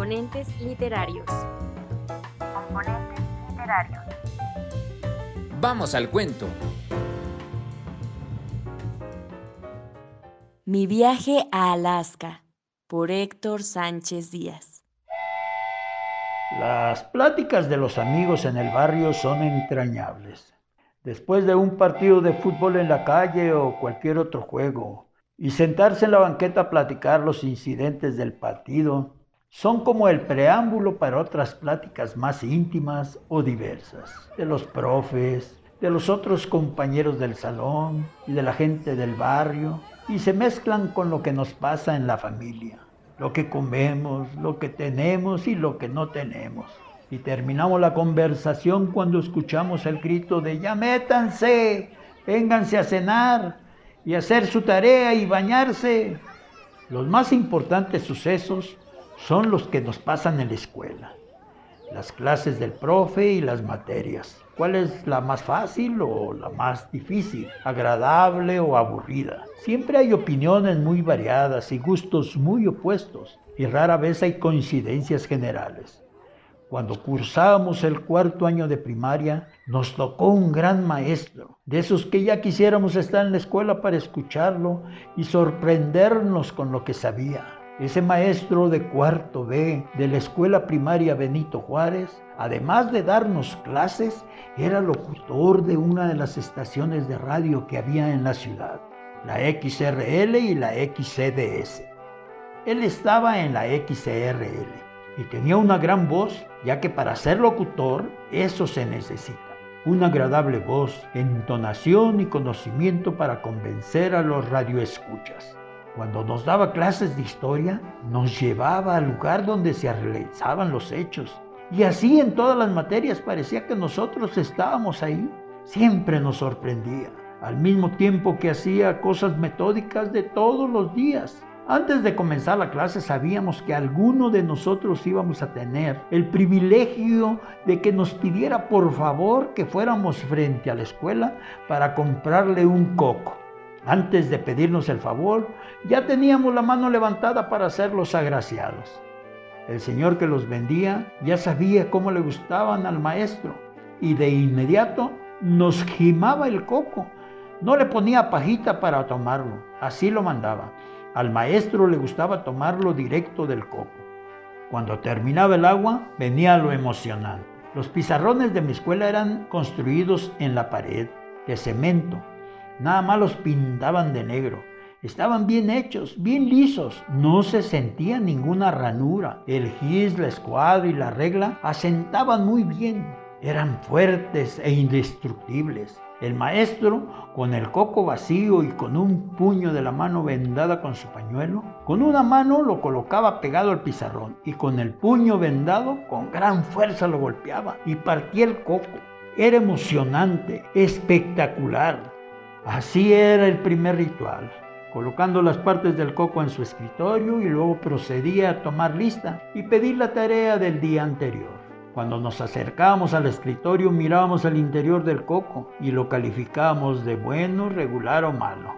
Componentes literarios. Componentes literarios. Vamos al cuento. Mi viaje a Alaska por Héctor Sánchez Díaz. Las pláticas de los amigos en el barrio son entrañables. Después de un partido de fútbol en la calle o cualquier otro juego, y sentarse en la banqueta a platicar los incidentes del partido, son como el preámbulo para otras pláticas más íntimas o diversas, de los profes, de los otros compañeros del salón y de la gente del barrio, y se mezclan con lo que nos pasa en la familia, lo que comemos, lo que tenemos y lo que no tenemos. Y terminamos la conversación cuando escuchamos el grito de ya métanse, vénganse a cenar y hacer su tarea y bañarse. Los más importantes sucesos son los que nos pasan en la escuela. Las clases del profe y las materias. ¿Cuál es la más fácil o la más difícil? ¿Agradable o aburrida? Siempre hay opiniones muy variadas y gustos muy opuestos y rara vez hay coincidencias generales. Cuando cursábamos el cuarto año de primaria, nos tocó un gran maestro, de esos que ya quisiéramos estar en la escuela para escucharlo y sorprendernos con lo que sabía. Ese maestro de cuarto B de la escuela primaria Benito Juárez, además de darnos clases, era locutor de una de las estaciones de radio que había en la ciudad, la XRL y la XCDS. Él estaba en la XRL y tenía una gran voz, ya que para ser locutor eso se necesita. Una agradable voz, entonación y conocimiento para convencer a los radioescuchas. Cuando nos daba clases de historia, nos llevaba al lugar donde se realizaban los hechos. Y así en todas las materias parecía que nosotros estábamos ahí. Siempre nos sorprendía, al mismo tiempo que hacía cosas metódicas de todos los días. Antes de comenzar la clase sabíamos que alguno de nosotros íbamos a tener el privilegio de que nos pidiera por favor que fuéramos frente a la escuela para comprarle un coco. Antes de pedirnos el favor, ya teníamos la mano levantada para ser los agraciados. El señor que los vendía ya sabía cómo le gustaban al maestro y de inmediato nos gimaba el coco. No le ponía pajita para tomarlo, así lo mandaba. Al maestro le gustaba tomarlo directo del coco. Cuando terminaba el agua, venía lo emocionante. Los pizarrones de mi escuela eran construidos en la pared, de cemento. Nada más los pintaban de negro. Estaban bien hechos, bien lisos. No se sentía ninguna ranura. El gis, la escuadra y la regla asentaban muy bien. Eran fuertes e indestructibles. El maestro, con el coco vacío y con un puño de la mano vendada con su pañuelo, con una mano lo colocaba pegado al pizarrón y con el puño vendado con gran fuerza lo golpeaba y partía el coco. Era emocionante, espectacular. Así era el primer ritual, colocando las partes del coco en su escritorio y luego procedía a tomar lista y pedir la tarea del día anterior. Cuando nos acercábamos al escritorio mirábamos al interior del coco y lo calificábamos de bueno, regular o malo,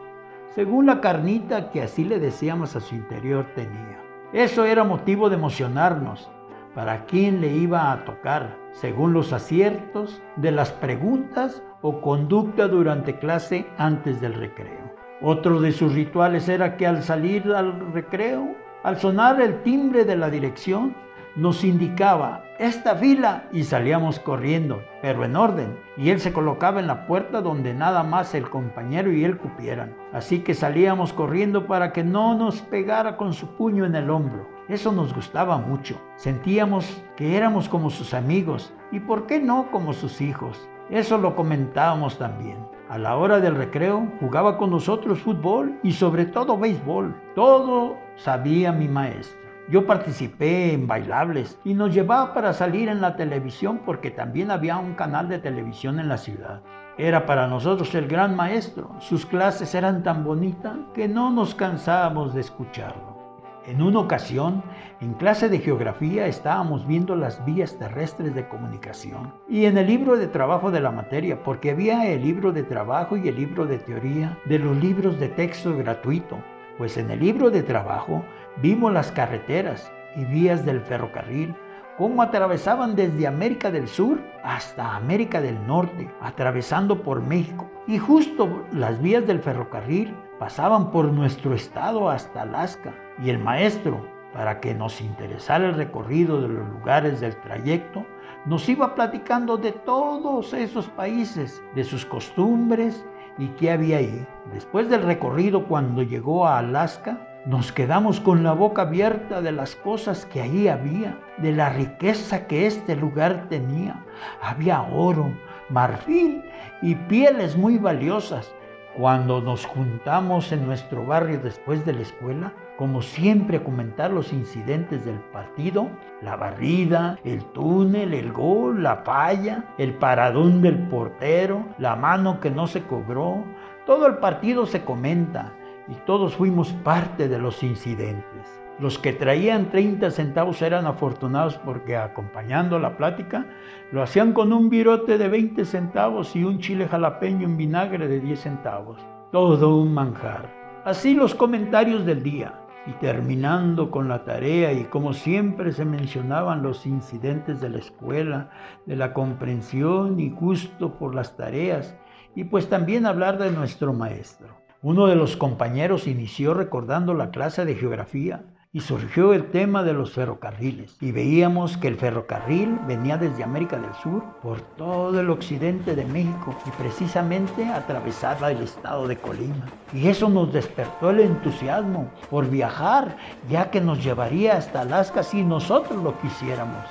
según la carnita que así le decíamos a su interior tenía. Eso era motivo de emocionarnos para quién le iba a tocar, según los aciertos de las preguntas o conducta durante clase antes del recreo. Otro de sus rituales era que al salir al recreo, al sonar el timbre de la dirección, nos indicaba esta fila y salíamos corriendo, pero en orden, y él se colocaba en la puerta donde nada más el compañero y él cupieran. Así que salíamos corriendo para que no nos pegara con su puño en el hombro. Eso nos gustaba mucho. Sentíamos que éramos como sus amigos y por qué no como sus hijos. Eso lo comentábamos también. A la hora del recreo jugaba con nosotros fútbol y sobre todo béisbol. Todo sabía mi maestro. Yo participé en bailables y nos llevaba para salir en la televisión porque también había un canal de televisión en la ciudad. Era para nosotros el gran maestro. Sus clases eran tan bonitas que no nos cansábamos de escucharlo. En una ocasión, en clase de geografía estábamos viendo las vías terrestres de comunicación y en el libro de trabajo de la materia, porque había el libro de trabajo y el libro de teoría de los libros de texto gratuito, pues en el libro de trabajo vimos las carreteras y vías del ferrocarril, cómo atravesaban desde América del Sur hasta América del Norte, atravesando por México. Y justo las vías del ferrocarril pasaban por nuestro estado hasta Alaska. Y el maestro, para que nos interesara el recorrido de los lugares del trayecto, nos iba platicando de todos esos países, de sus costumbres y qué había ahí. Después del recorrido, cuando llegó a Alaska, nos quedamos con la boca abierta de las cosas que ahí había, de la riqueza que este lugar tenía. Había oro, marfil y pieles muy valiosas. Cuando nos juntamos en nuestro barrio después de la escuela, como siempre a comentar los incidentes del partido, la barrida, el túnel, el gol, la falla, el paradón del portero, la mano que no se cobró, todo el partido se comenta y todos fuimos parte de los incidentes. Los que traían 30 centavos eran afortunados porque acompañando la plática lo hacían con un virote de 20 centavos y un chile jalapeño en vinagre de 10 centavos. Todo un manjar. Así los comentarios del día. Y terminando con la tarea y como siempre se mencionaban los incidentes de la escuela, de la comprensión y gusto por las tareas, y pues también hablar de nuestro maestro. Uno de los compañeros inició recordando la clase de geografía y surgió el tema de los ferrocarriles. Y veíamos que el ferrocarril venía desde América del Sur por todo el occidente de México y precisamente atravesaba el estado de Colima. Y eso nos despertó el entusiasmo por viajar, ya que nos llevaría hasta Alaska si nosotros lo quisiéramos.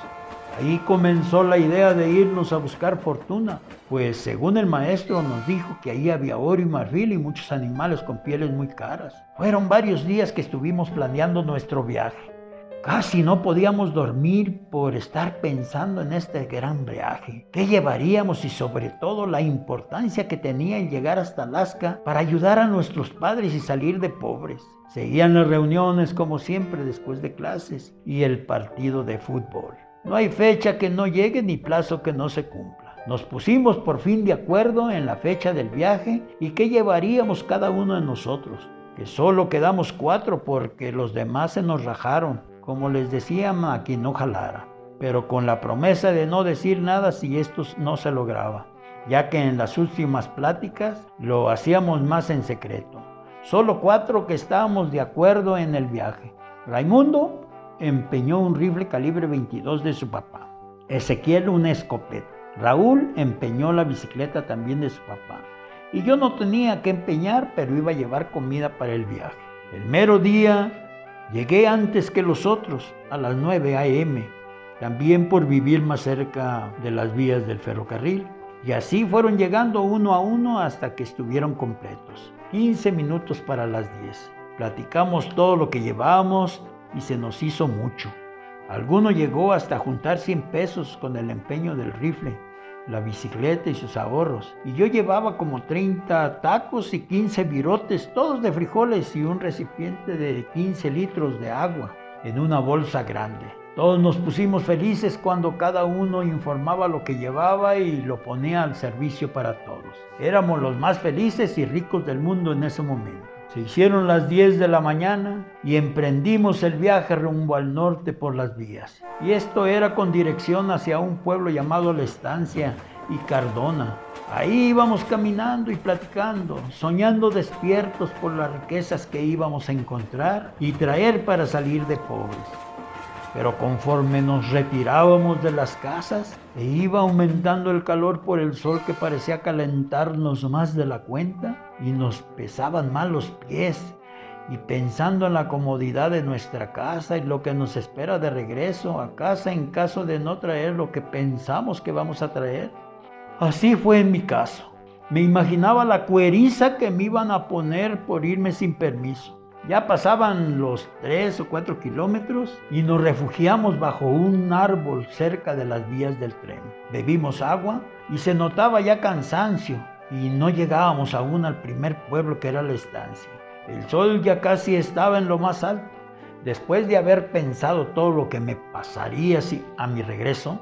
Ahí comenzó la idea de irnos a buscar fortuna, pues según el maestro nos dijo que ahí había oro y marfil y muchos animales con pieles muy caras. Fueron varios días que estuvimos planeando nuestro viaje. Casi no podíamos dormir por estar pensando en este gran viaje. ¿Qué llevaríamos y sobre todo la importancia que tenía en llegar hasta Alaska para ayudar a nuestros padres y salir de pobres? Seguían las reuniones como siempre después de clases y el partido de fútbol. No hay fecha que no llegue ni plazo que no se cumpla. Nos pusimos por fin de acuerdo en la fecha del viaje y qué llevaríamos cada uno de nosotros, que solo quedamos cuatro porque los demás se nos rajaron, como les decíamos a quien no jalara, pero con la promesa de no decir nada si esto no se lograba, ya que en las últimas pláticas lo hacíamos más en secreto. Solo cuatro que estábamos de acuerdo en el viaje. Raimundo, empeñó un rifle calibre 22 de su papá. Ezequiel una escopeta. Raúl empeñó la bicicleta también de su papá. Y yo no tenía que empeñar, pero iba a llevar comida para el viaje. El mero día llegué antes que los otros, a las 9 a.m., también por vivir más cerca de las vías del ferrocarril. Y así fueron llegando uno a uno hasta que estuvieron completos. 15 minutos para las 10. Platicamos todo lo que llevábamos y se nos hizo mucho. Alguno llegó hasta juntar 100 pesos con el empeño del rifle, la bicicleta y sus ahorros. Y yo llevaba como 30 tacos y 15 virotes, todos de frijoles y un recipiente de 15 litros de agua en una bolsa grande. Todos nos pusimos felices cuando cada uno informaba lo que llevaba y lo ponía al servicio para todos. Éramos los más felices y ricos del mundo en ese momento. Se hicieron las 10 de la mañana y emprendimos el viaje rumbo al norte por las vías. Y esto era con dirección hacia un pueblo llamado La Estancia y Cardona. Ahí íbamos caminando y platicando, soñando despiertos por las riquezas que íbamos a encontrar y traer para salir de pobres. Pero conforme nos retirábamos de las casas, e iba aumentando el calor por el sol que parecía calentarnos más de la cuenta y nos pesaban mal los pies. Y pensando en la comodidad de nuestra casa y lo que nos espera de regreso a casa en caso de no traer lo que pensamos que vamos a traer. Así fue en mi caso. Me imaginaba la cueriza que me iban a poner por irme sin permiso. Ya pasaban los tres o cuatro kilómetros y nos refugiamos bajo un árbol cerca de las vías del tren. Bebimos agua y se notaba ya cansancio y no llegábamos aún al primer pueblo que era la estancia. El sol ya casi estaba en lo más alto. Después de haber pensado todo lo que me pasaría si a mi regreso,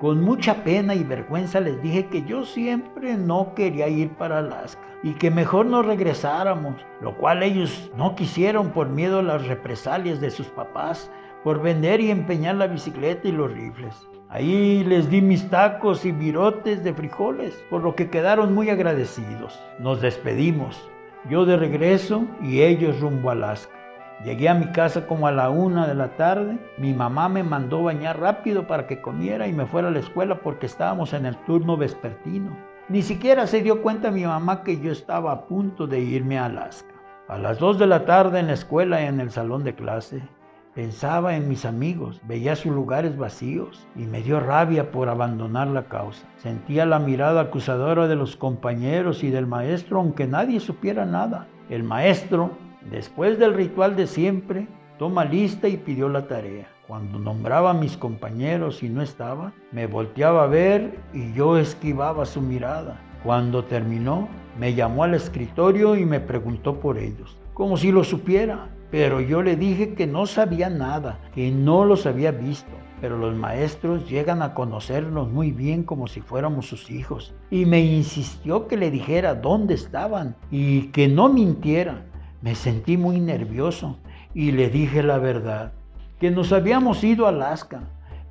con mucha pena y vergüenza les dije que yo siempre no quería ir para Alaska y que mejor no regresáramos, lo cual ellos no quisieron por miedo a las represalias de sus papás, por vender y empeñar la bicicleta y los rifles. Ahí les di mis tacos y virotes de frijoles, por lo que quedaron muy agradecidos. Nos despedimos, yo de regreso y ellos rumbo a Alaska. Llegué a mi casa como a la una de la tarde. Mi mamá me mandó bañar rápido para que comiera y me fuera a la escuela porque estábamos en el turno vespertino. Ni siquiera se dio cuenta mi mamá que yo estaba a punto de irme a Alaska. A las dos de la tarde en la escuela y en el salón de clase, pensaba en mis amigos, veía sus lugares vacíos y me dio rabia por abandonar la causa. Sentía la mirada acusadora de los compañeros y del maestro aunque nadie supiera nada. El maestro Después del ritual de siempre, toma lista y pidió la tarea. Cuando nombraba a mis compañeros y no estaba, me volteaba a ver y yo esquivaba su mirada. Cuando terminó, me llamó al escritorio y me preguntó por ellos, como si lo supiera. Pero yo le dije que no sabía nada, que no los había visto. Pero los maestros llegan a conocernos muy bien como si fuéramos sus hijos. Y me insistió que le dijera dónde estaban y que no mintiera me sentí muy nervioso y le dije la verdad, que nos habíamos ido a Alaska,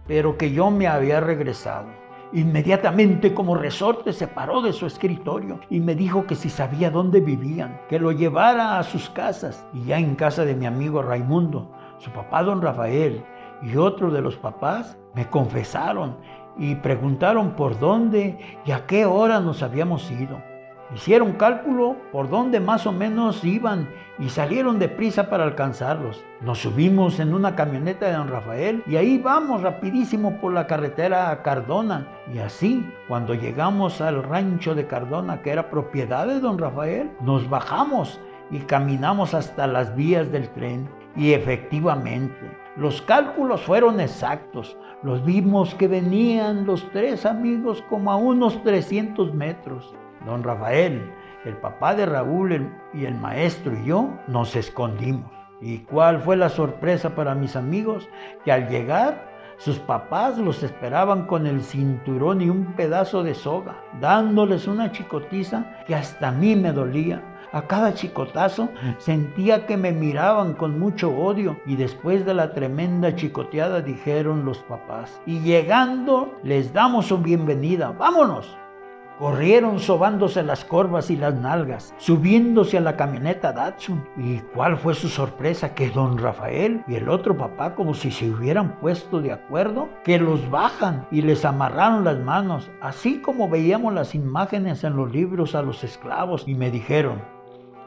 pero que yo me había regresado. Inmediatamente como resorte se paró de su escritorio y me dijo que si sabía dónde vivían, que lo llevara a sus casas. Y ya en casa de mi amigo Raimundo, su papá don Rafael y otro de los papás me confesaron y preguntaron por dónde y a qué hora nos habíamos ido. Hicieron cálculo por dónde más o menos iban y salieron deprisa para alcanzarlos. Nos subimos en una camioneta de don Rafael y ahí vamos rapidísimo por la carretera a Cardona. Y así, cuando llegamos al rancho de Cardona, que era propiedad de don Rafael, nos bajamos y caminamos hasta las vías del tren. Y efectivamente, los cálculos fueron exactos. Los vimos que venían los tres amigos como a unos 300 metros. Don Rafael, el papá de Raúl y el maestro y yo nos escondimos. ¿Y cuál fue la sorpresa para mis amigos? Que al llegar, sus papás los esperaban con el cinturón y un pedazo de soga, dándoles una chicotiza que hasta a mí me dolía. A cada chicotazo sentía que me miraban con mucho odio y después de la tremenda chicoteada dijeron los papás, y llegando les damos su bienvenida, vámonos. Corrieron sobándose las corvas y las nalgas, subiéndose a la camioneta Datsun. ¿Y cuál fue su sorpresa? Que don Rafael y el otro papá, como si se hubieran puesto de acuerdo, que los bajan y les amarraron las manos, así como veíamos las imágenes en los libros a los esclavos, y me dijeron,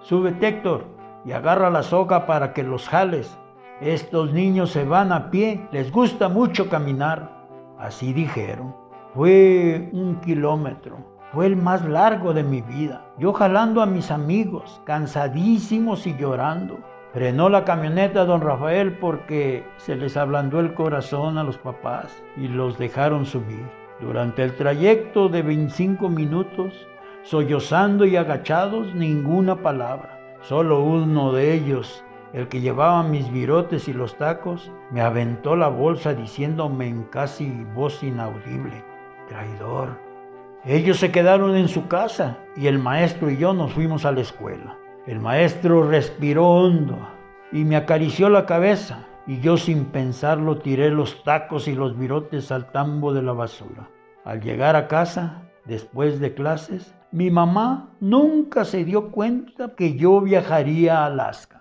súbete Héctor y agarra la soga para que los jales. Estos niños se van a pie, les gusta mucho caminar. Así dijeron. Fue un kilómetro fue el más largo de mi vida. Yo jalando a mis amigos, cansadísimos y llorando. Frenó la camioneta don Rafael porque se les ablandó el corazón a los papás y los dejaron subir. Durante el trayecto de 25 minutos, sollozando y agachados, ninguna palabra. Solo uno de ellos, el que llevaba mis virotes y los tacos, me aventó la bolsa diciéndome en casi voz inaudible, traidor, ellos se quedaron en su casa y el maestro y yo nos fuimos a la escuela. El maestro respiró hondo y me acarició la cabeza y yo sin pensarlo tiré los tacos y los virotes al tambo de la basura. Al llegar a casa, después de clases, mi mamá nunca se dio cuenta que yo viajaría a Alaska.